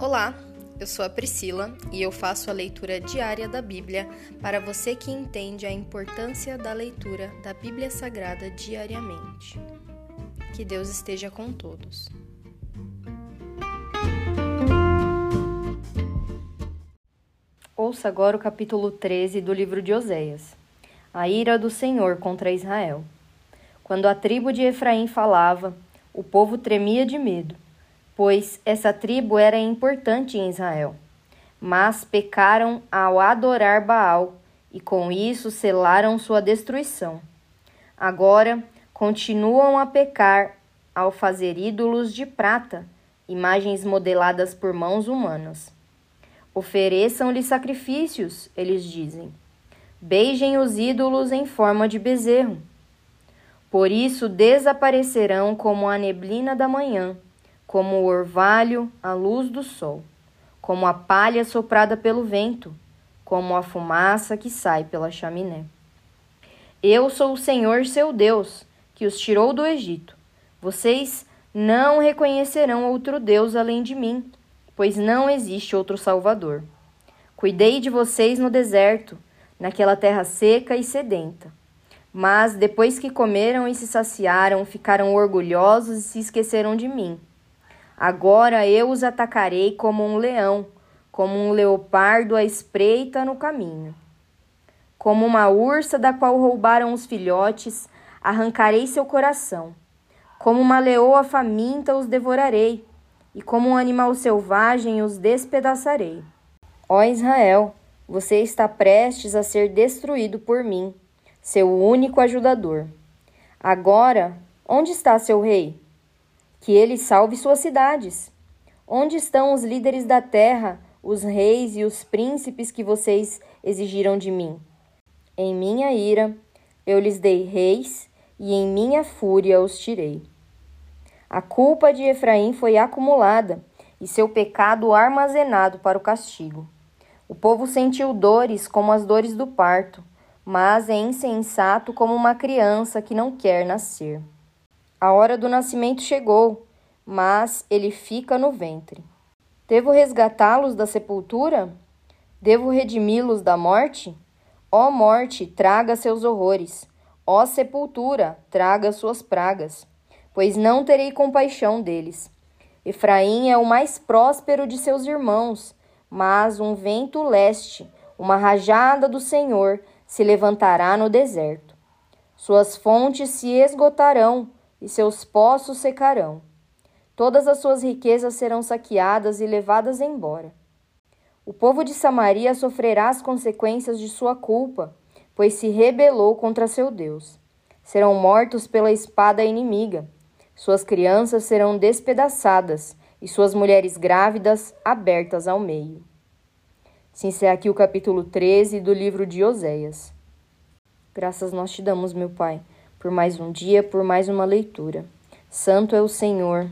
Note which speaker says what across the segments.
Speaker 1: Olá, eu sou a Priscila e eu faço a leitura diária da Bíblia para você que entende a importância da leitura da Bíblia Sagrada diariamente. Que Deus esteja com todos. Ouça agora o capítulo 13 do livro de Oséias. A ira do Senhor contra Israel. Quando a tribo de Efraim falava, o povo tremia de medo pois essa tribo era importante em Israel. Mas pecaram ao adorar Baal e com isso selaram sua destruição. Agora continuam a pecar ao fazer ídolos de prata, imagens modeladas por mãos humanas. Ofereçam-lhe sacrifícios, eles dizem. Beijem os ídolos em forma de bezerro. Por isso desaparecerão como a neblina da manhã como o orvalho à luz do sol, como a palha soprada pelo vento, como a fumaça que sai pela chaminé. Eu sou o Senhor seu Deus, que os tirou do Egito. Vocês não reconhecerão outro Deus além de mim, pois não existe outro Salvador. Cuidei de vocês no deserto, naquela terra seca e sedenta. Mas depois que comeram e se saciaram, ficaram orgulhosos e se esqueceram de mim. Agora eu os atacarei como um leão, como um leopardo à espreita no caminho. Como uma ursa da qual roubaram os filhotes, arrancarei seu coração. Como uma leoa faminta os devorarei, e como um animal selvagem os despedaçarei. Ó Israel, você está prestes a ser destruído por mim, seu único ajudador. Agora, onde está seu rei? Que ele salve suas cidades. Onde estão os líderes da terra, os reis e os príncipes que vocês exigiram de mim? Em minha ira eu lhes dei reis e em minha fúria os tirei. A culpa de Efraim foi acumulada e seu pecado armazenado para o castigo. O povo sentiu dores como as dores do parto, mas é insensato como uma criança que não quer nascer. A hora do nascimento chegou, mas ele fica no ventre. Devo resgatá-los da sepultura? Devo redimi-los da morte? Ó morte, traga seus horrores. Ó sepultura, traga suas pragas. Pois não terei compaixão deles. Efraim é o mais próspero de seus irmãos, mas um vento leste, uma rajada do Senhor, se levantará no deserto. Suas fontes se esgotarão e seus poços secarão. Todas as suas riquezas serão saqueadas e levadas embora. O povo de Samaria sofrerá as consequências de sua culpa, pois se rebelou contra seu Deus. Serão mortos pela espada inimiga. Suas crianças serão despedaçadas e suas mulheres grávidas abertas ao meio. Se encerra aqui o capítulo 13 do livro de Oséias. Graças nós te damos, meu Pai por mais um dia, por mais uma leitura. Santo é o Senhor,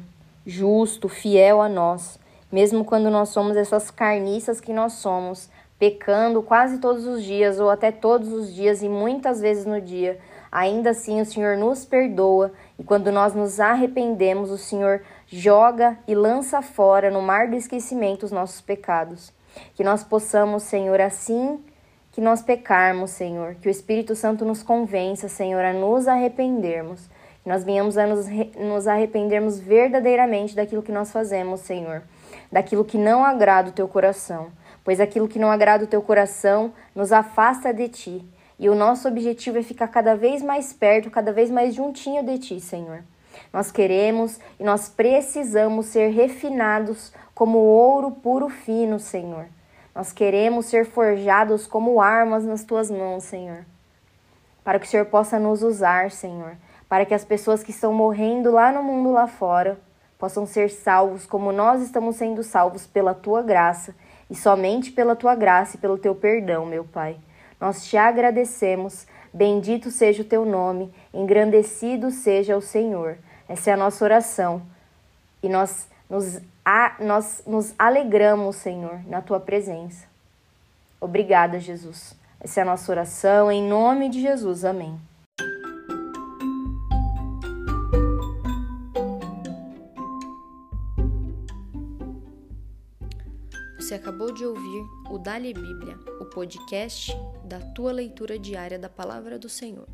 Speaker 1: justo, fiel a nós, mesmo quando nós somos essas carniças que nós somos, pecando quase todos os dias ou até todos os dias e muitas vezes no dia. Ainda assim, o Senhor nos perdoa e quando nós nos arrependemos, o Senhor joga e lança fora no mar do esquecimento os nossos pecados. Que nós possamos, Senhor, assim que nós pecarmos, Senhor, que o Espírito Santo nos convença, Senhor, a nos arrependermos, que nós venhamos a nos, nos arrependermos verdadeiramente daquilo que nós fazemos, Senhor, daquilo que não agrada o teu coração, pois aquilo que não agrada o teu coração nos afasta de ti. E o nosso objetivo é ficar cada vez mais perto, cada vez mais juntinho de ti, Senhor. Nós queremos e nós precisamos ser refinados como ouro puro fino, Senhor. Nós queremos ser forjados como armas nas tuas mãos, Senhor. Para que o Senhor possa nos usar, Senhor. Para que as pessoas que estão morrendo lá no mundo lá fora possam ser salvos como nós estamos sendo salvos pela tua graça e somente pela tua graça e pelo teu perdão, meu Pai. Nós te agradecemos. Bendito seja o teu nome, engrandecido seja o Senhor. Essa é a nossa oração. E nós nos a, nós nos alegramos, Senhor, na tua presença. Obrigada, Jesus. Essa é a nossa oração, em nome de Jesus. Amém. Você acabou de ouvir o Dali Bíblia, o podcast da tua leitura diária da Palavra do Senhor.